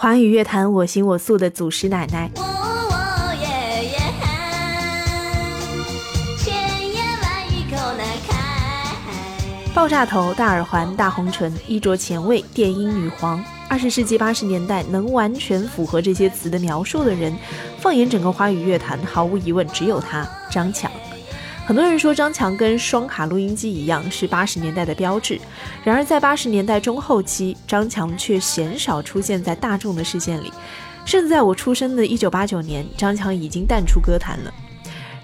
华语乐坛我行我素的祖师奶奶。爆炸头、大耳环、大红唇，衣着前卫，电音女皇。二十世纪八十年代能完全符合这些词的描述的人，放眼整个华语乐坛，毫无疑问只有她——张强。很多人说张强跟双卡录音机一样是八十年代的标志，然而在八十年代中后期，张强却鲜少出现在大众的视线里。甚至在我出生的一九八九年，张强已经淡出歌坛了。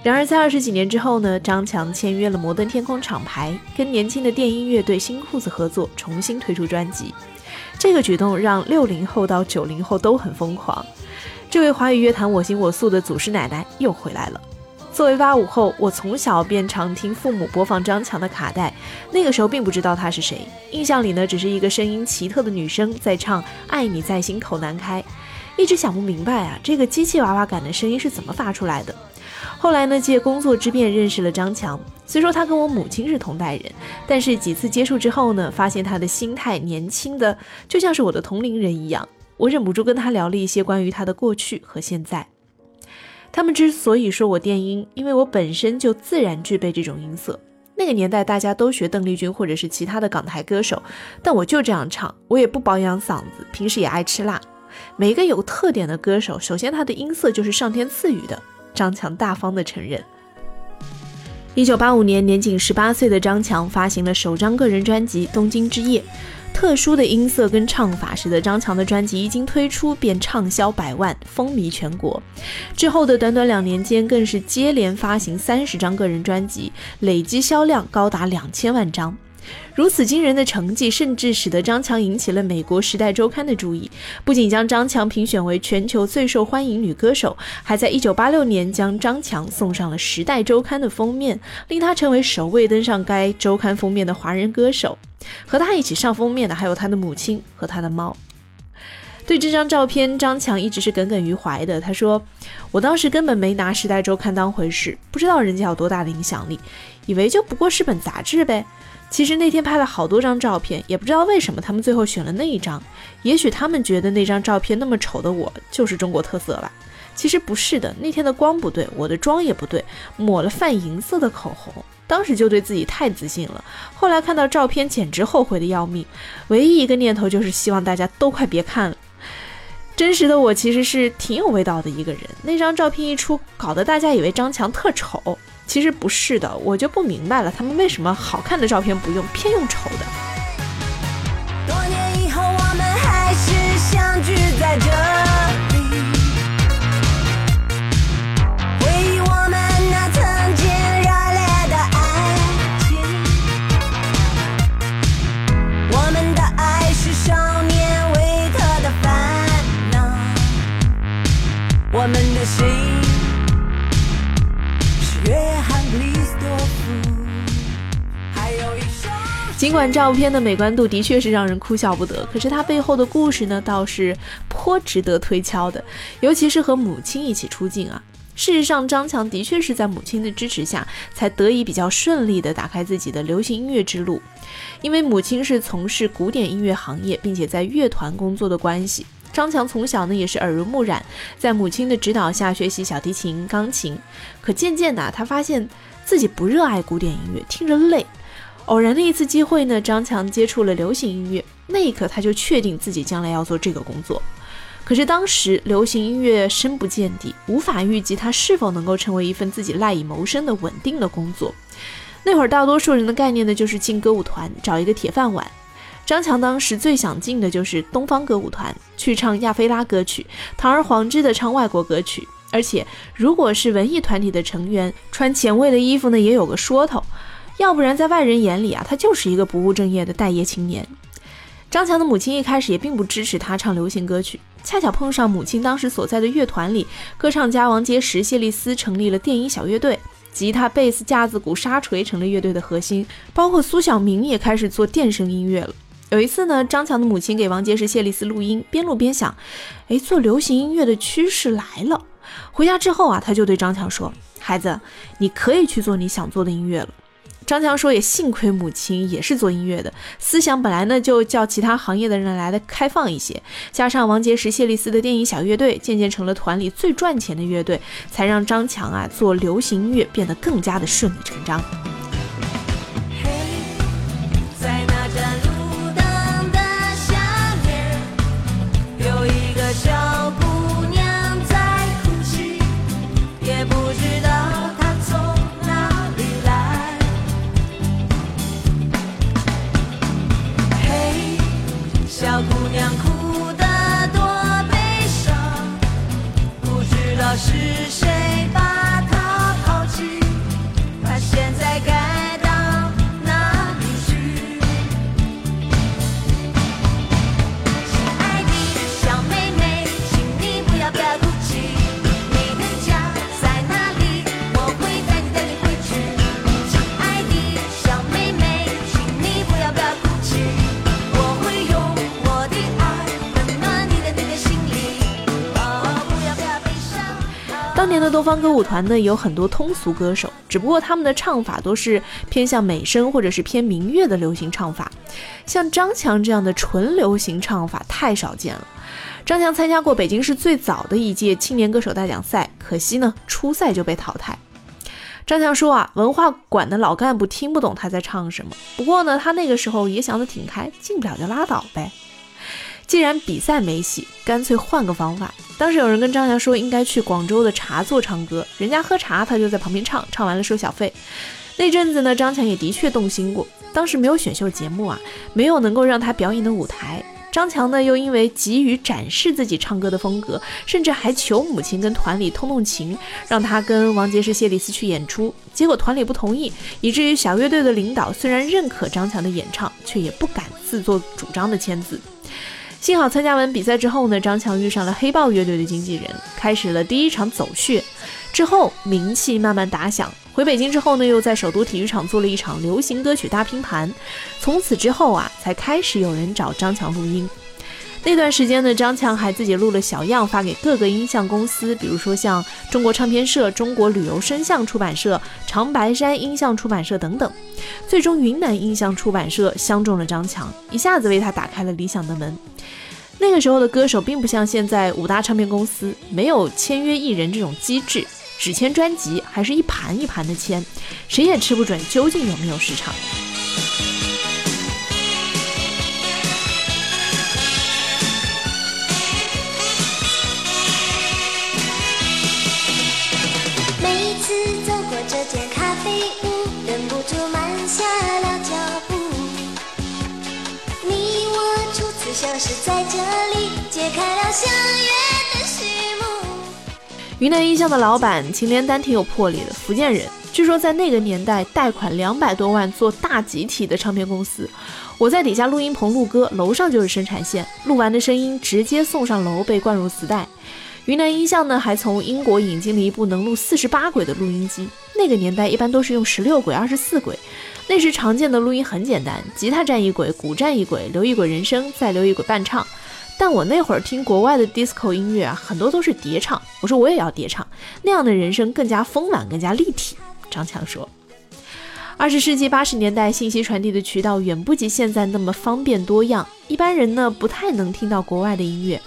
然而，在二十几年之后呢？张强签约了摩登天空厂牌，跟年轻的电音乐队新裤子合作，重新推出专辑。这个举动让六零后到九零后都很疯狂。这位华语乐坛我行我素的祖师奶奶又回来了。作为八五后，我从小便常听父母播放张强的卡带，那个时候并不知道她是谁，印象里呢，只是一个声音奇特的女生在唱《爱你在心口难开》，一直想不明白啊，这个机器娃娃感的声音是怎么发出来的。后来呢，借工作之便认识了张强。虽说他跟我母亲是同代人，但是几次接触之后呢，发现他的心态年轻的就像是我的同龄人一样。我忍不住跟他聊了一些关于他的过去和现在。他们之所以说我电音，因为我本身就自然具备这种音色。那个年代大家都学邓丽君或者是其他的港台歌手，但我就这样唱，我也不保养嗓子，平时也爱吃辣。每一个有特点的歌手，首先他的音色就是上天赐予的。张强大方地承认。一九八五年，年仅十八岁的张强发行了首张个人专辑《东京之夜》，特殊的音色跟唱法使得张强的专辑一经推出便畅销百万，风靡全国。之后的短短两年间，更是接连发行三十张个人专辑，累计销量高达两千万张。如此惊人的成绩，甚至使得张强引起了美国《时代周刊》的注意，不仅将张强评选为全球最受欢迎女歌手，还在1986年将张强送上了《时代周刊》的封面，令她成为首位登上该周刊封面的华人歌手。和她一起上封面的还有她的母亲和她的猫。对这张照片，张强一直是耿耿于怀的。他说：“我当时根本没拿《时代周刊》当回事，不知道人家有多大的影响力，以为就不过是本杂志呗。”其实那天拍了好多张照片，也不知道为什么他们最后选了那一张。也许他们觉得那张照片那么丑的我就是中国特色吧。其实不是的，那天的光不对，我的妆也不对，抹了泛银色的口红。当时就对自己太自信了，后来看到照片简直后悔的要命。唯一一个念头就是希望大家都快别看了。真实的我其实是挺有味道的一个人。那张照片一出，搞得大家以为张强特丑。其实不是的，我就不明白了，他们为什么好看的照片不用，偏用丑的。多年以后，我们还是相聚在这尽管照片的美观度的确是让人哭笑不得，可是它背后的故事呢，倒是颇值得推敲的。尤其是和母亲一起出镜啊。事实上，张强的确是在母亲的支持下，才得以比较顺利地打开自己的流行音乐之路。因为母亲是从事古典音乐行业，并且在乐团工作的关系，张强从小呢也是耳濡目染，在母亲的指导下学习小提琴、钢琴。可渐渐的，他发现自己不热爱古典音乐，听着累。偶然的一次机会呢，张强接触了流行音乐，那一刻他就确定自己将来要做这个工作。可是当时流行音乐深不见底，无法预计他是否能够成为一份自己赖以谋生的稳定的工作。那会儿大多数人的概念呢，就是进歌舞团找一个铁饭碗。张强当时最想进的就是东方歌舞团，去唱亚非拉歌曲，堂而皇之的唱外国歌曲。而且如果是文艺团体的成员，穿前卫的衣服呢，也有个说头。要不然，在外人眼里啊，他就是一个不务正业的待业青年。张强的母亲一开始也并不支持他唱流行歌曲，恰巧碰上母亲当时所在的乐团里，歌唱家王杰石、谢丽斯成立了电音小乐队，吉他、贝斯、架子鼓、沙锤成了乐队的核心，包括苏小明也开始做电声音乐了。有一次呢，张强的母亲给王杰石、谢丽斯录音，边录边想，哎，做流行音乐的趋势来了。回家之后啊，他就对张强说：“孩子，你可以去做你想做的音乐了。”张强说也幸亏母亲也是做音乐的，思想本来呢就叫其他行业的人来的开放一些，加上王杰、石谢丽斯的电影小乐队渐渐成了团里最赚钱的乐队，才让张强啊做流行音乐变得更加的顺理成章。方歌舞团呢，有很多通俗歌手，只不过他们的唱法都是偏向美声或者是偏民乐的流行唱法。像张强这样的纯流行唱法太少见了。张强参加过北京市最早的一届青年歌手大奖赛，可惜呢，初赛就被淘汰。张强说啊，文化馆的老干部听不懂他在唱什么。不过呢，他那个时候也想得挺开，进不了就拉倒呗。既然比赛没戏，干脆换个方法。当时有人跟张强说，应该去广州的茶座唱歌，人家喝茶，他就在旁边唱，唱完了收小费。那阵子呢，张强也的确动心过。当时没有选秀节目啊，没有能够让他表演的舞台。张强呢，又因为急于展示自己唱歌的风格，甚至还求母亲跟团里通通情，让他跟王杰、是谢丽斯去演出。结果团里不同意，以至于小乐队的领导虽然认可张强的演唱，却也不敢自作主张的签字。幸好参加完比赛之后呢，张强遇上了黑豹乐队的经纪人，开始了第一场走穴。之后名气慢慢打响，回北京之后呢，又在首都体育场做了一场流行歌曲大拼盘。从此之后啊，才开始有人找张强录音。那段时间呢，张强还自己录了小样发给各个音像公司，比如说像中国唱片社、中国旅游声像出版社、长白山音像出版社等等。最终，云南音像出版社相中了张强，一下子为他打开了理想的门。那个时候的歌手并不像现在五大唱片公司没有签约艺人这种机制，只签专辑，还是一盘一盘的签，谁也吃不准究竟有没有市场。过这间咖啡屋，忍不住慢下了脚步。你我初次相识在这里，揭开了相约的序幕。云南音像的老板秦连丹挺有魄力的，福建人，据说在那个年代贷款两百多万做大集体的唱片公司。我在底下录音棚录歌，楼上就是生产线，录完的声音直接送上楼被灌入磁带。云南音像呢，还从英国引进了一部能录四十八轨的录音机。那个年代一般都是用十六轨、二十四轨。那时常见的录音很简单，吉他占一轨，鼓占一轨，留一轨人声，再留一轨伴唱。但我那会儿听国外的 disco 音乐啊，很多都是叠唱。我说我也要叠唱，那样的人声更加丰满，更加立体。张强说，二十世纪八十年代，信息传递的渠道远不及现在那么方便多样，一般人呢不太能听到国外的音乐。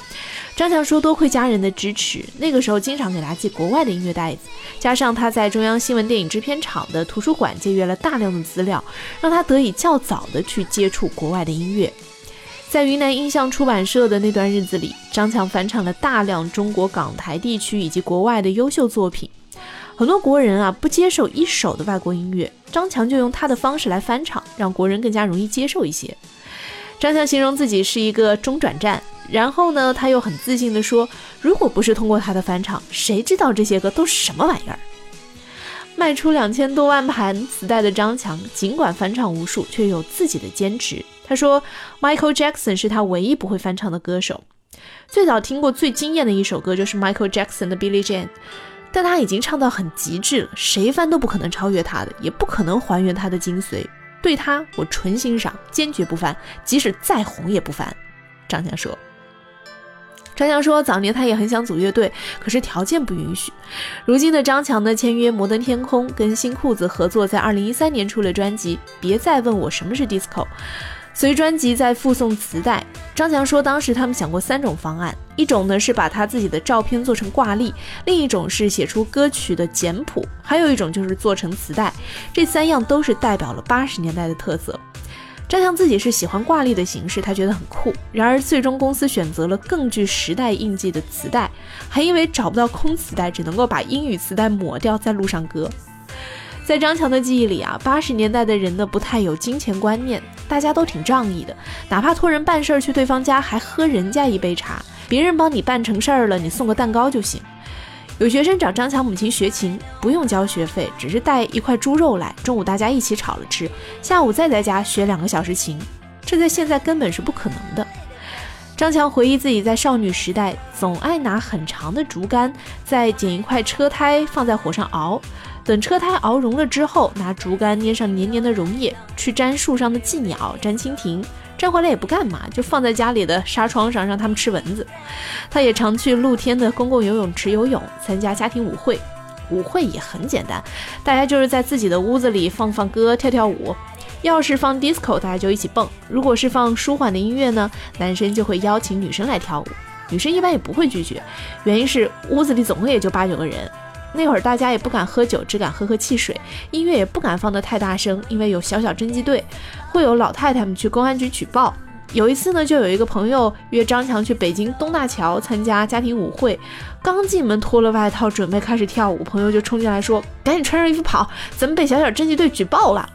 张强说：“多亏家人的支持，那个时候经常给他寄国外的音乐袋子，加上他在中央新闻电影制片厂的图书馆借阅了大量的资料，让他得以较早的去接触国外的音乐。在云南音像出版社的那段日子里，张强翻唱了大量中国港台地区以及国外的优秀作品。很多国人啊不接受一手的外国音乐，张强就用他的方式来翻唱，让国人更加容易接受一些。张强形容自己是一个中转站。”然后呢，他又很自信地说：“如果不是通过他的翻唱，谁知道这些歌都是什么玩意儿？”卖出两千多万盘磁带的张强，尽管翻唱无数，却有自己的坚持。他说：“Michael Jackson 是他唯一不会翻唱的歌手。最早听过最惊艳的一首歌就是 Michael Jackson 的《Billie Jean》，但他已经唱到很极致了，谁翻都不可能超越他的，也不可能还原他的精髓。对他，我纯欣赏，坚决不翻，即使再红也不翻。”张强说。张强说，早年他也很想组乐队，可是条件不允许。如今的张强呢，签约摩登天空，跟新裤子合作，在二零一三年出了专辑《别再问我什么是 disco》。随专辑在附送磁带。张强说，当时他们想过三种方案，一种呢是把他自己的照片做成挂历，另一种是写出歌曲的简谱，还有一种就是做成磁带。这三样都是代表了八十年代的特色。张强自己是喜欢挂历的形式，他觉得很酷。然而，最终公司选择了更具时代印记的磁带，还因为找不到空磁带，只能够把英语磁带抹掉，在路上搁。在张强的记忆里啊，八十年代的人呢不太有金钱观念，大家都挺仗义的，哪怕托人办事儿去对方家，还喝人家一杯茶，别人帮你办成事儿了，你送个蛋糕就行。有学生找张强母亲学琴，不用交学费，只是带一块猪肉来，中午大家一起炒了吃，下午再在家学两个小时琴，这在现在根本是不可能的。张强回忆自己在少女时代，总爱拿很长的竹竿，再剪一块车胎放在火上熬，等车胎熬融了之后，拿竹竿捏上黏黏的溶液，去粘树上的寄鸟、粘蜻蜓。粘回来也不干嘛，就放在家里的纱窗上，让他们吃蚊子。他也常去露天的公共游泳池游泳，参加家庭舞会。舞会也很简单，大家就是在自己的屋子里放放歌、跳跳舞。要是放 disco，大家就一起蹦；如果是放舒缓的音乐呢，男生就会邀请女生来跳舞，女生一般也不会拒绝。原因是屋子里总共也就八九个人。那会儿大家也不敢喝酒，只敢喝喝汽水，音乐也不敢放得太大声，因为有小小侦缉队，会有老太太们去公安局举报。有一次呢，就有一个朋友约张强去北京东大桥参加家庭舞会，刚进门脱了外套准备开始跳舞，朋友就冲进来说：“赶紧穿上衣服跑，咱们被小小侦缉队举报了。”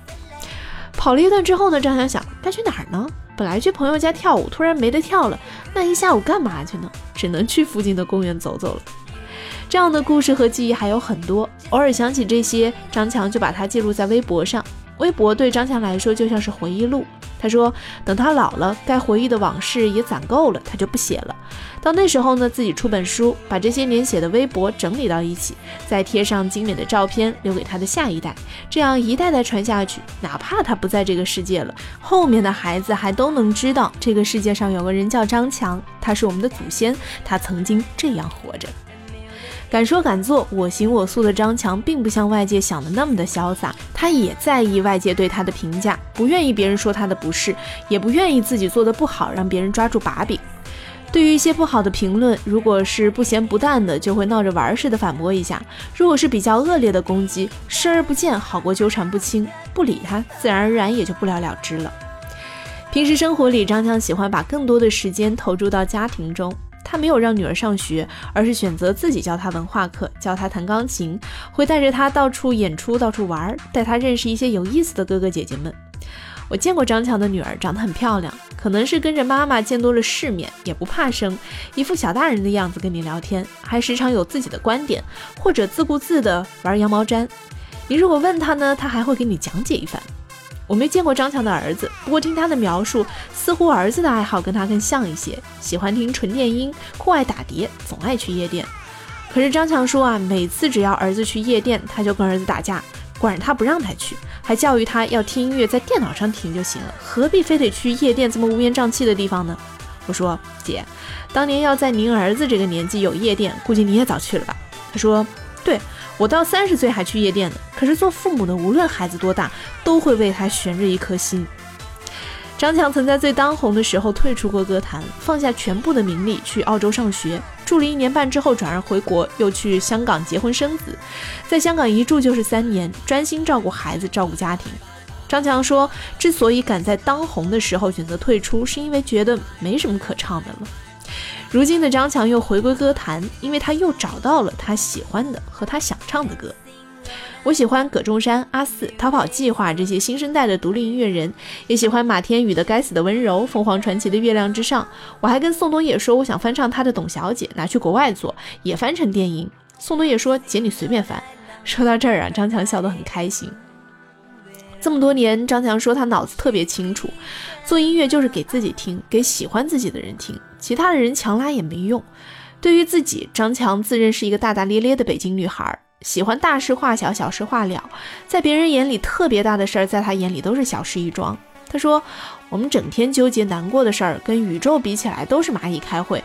跑了一段之后呢，张强想该去哪儿呢？本来去朋友家跳舞，突然没得跳了，那一下午干嘛去呢？只能去附近的公园走走了。这样的故事和记忆还有很多，偶尔想起这些，张强就把它记录在微博上。微博对张强来说就像是回忆录。他说，等他老了，该回忆的往事也攒够了，他就不写了。到那时候呢，自己出本书，把这些年写的微博整理到一起，再贴上精美的照片，留给他的下一代。这样一代代传下去，哪怕他不在这个世界了，后面的孩子还都能知道这个世界上有个人叫张强，他是我们的祖先，他曾经这样活着。敢说敢做、我行我素的张强，并不像外界想的那么的潇洒。他也在意外界对他的评价，不愿意别人说他的不是，也不愿意自己做的不好让别人抓住把柄。对于一些不好的评论，如果是不咸不淡的，就会闹着玩似的反驳一下；如果是比较恶劣的攻击，视而不见好过纠缠不清，不理他，自然而然也就不了了之了。平时生活里，张强喜欢把更多的时间投注到家庭中。他没有让女儿上学，而是选择自己教她文化课，教她弹钢琴，会带着她到处演出，到处玩，带她认识一些有意思的哥哥姐姐们。我见过张强的女儿，长得很漂亮，可能是跟着妈妈见多了世面，也不怕生，一副小大人的样子跟你聊天，还时常有自己的观点，或者自顾自的玩羊毛毡。你如果问他呢，他还会给你讲解一番。我没见过张强的儿子，不过听他的描述，似乎儿子的爱好跟他更像一些，喜欢听纯电音，酷爱打碟，总爱去夜店。可是张强说啊，每次只要儿子去夜店，他就跟儿子打架，管着他不让他去，还教育他要听音乐在电脑上听就行了，何必非得去夜店这么乌烟瘴气的地方呢？我说姐，当年要在您儿子这个年纪有夜店，估计你也早去了吧？他说对。我到三十岁还去夜店呢，可是做父母的无论孩子多大，都会为他悬着一颗心。张强曾在最当红的时候退出过歌坛，放下全部的名利去澳洲上学，住了一年半之后转而回国，又去香港结婚生子，在香港一住就是三年，专心照顾孩子，照顾家庭。张强说，之所以敢在当红的时候选择退出，是因为觉得没什么可唱的了。如今的张强又回归歌坛，因为他又找到了他喜欢的和他想唱的歌。我喜欢葛中山、阿四、逃跑计划这些新生代的独立音乐人，也喜欢马天宇的《该死的温柔》、凤凰传奇的《月亮之上》。我还跟宋冬野说，我想翻唱他的《董小姐》，拿去国外做，也翻成电影。宋冬野说：“姐，你随便翻。”说到这儿啊，张强笑得很开心。这么多年，张强说他脑子特别清楚，做音乐就是给自己听，给喜欢自己的人听，其他的人强拉也没用。对于自己，张强自认是一个大大咧咧的北京女孩，喜欢大事化小，小事化了，在别人眼里特别大的事儿，在他眼里都是小事一桩。他说：“我们整天纠结难过的事儿，跟宇宙比起来都是蚂蚁开会，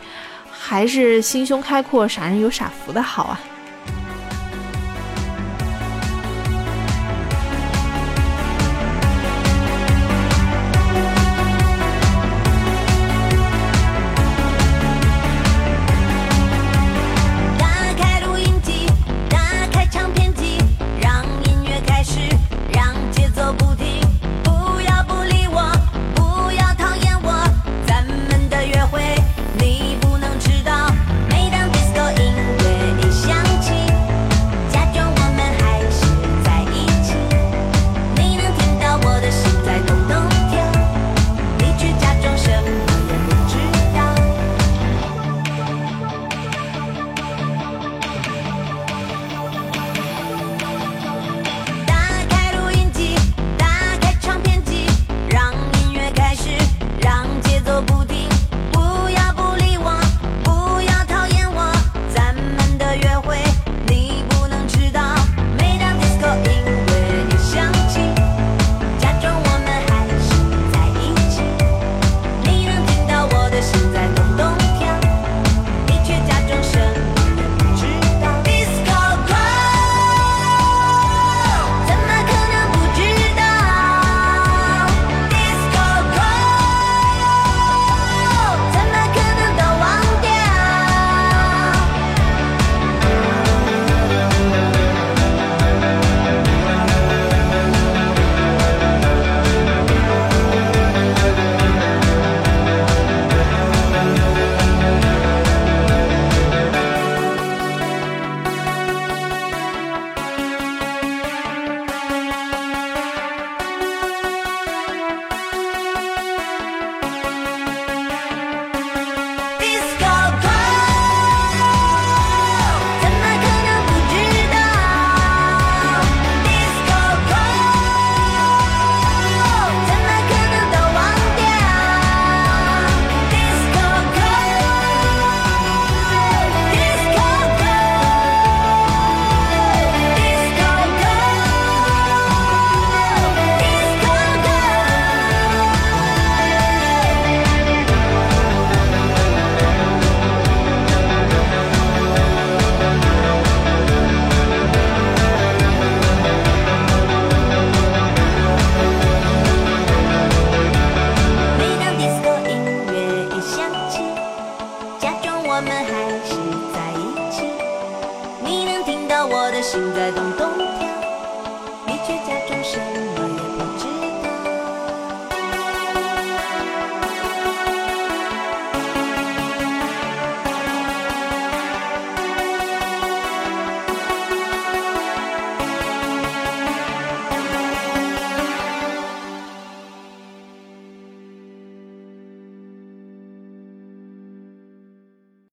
还是心胸开阔、傻人有傻福的好啊。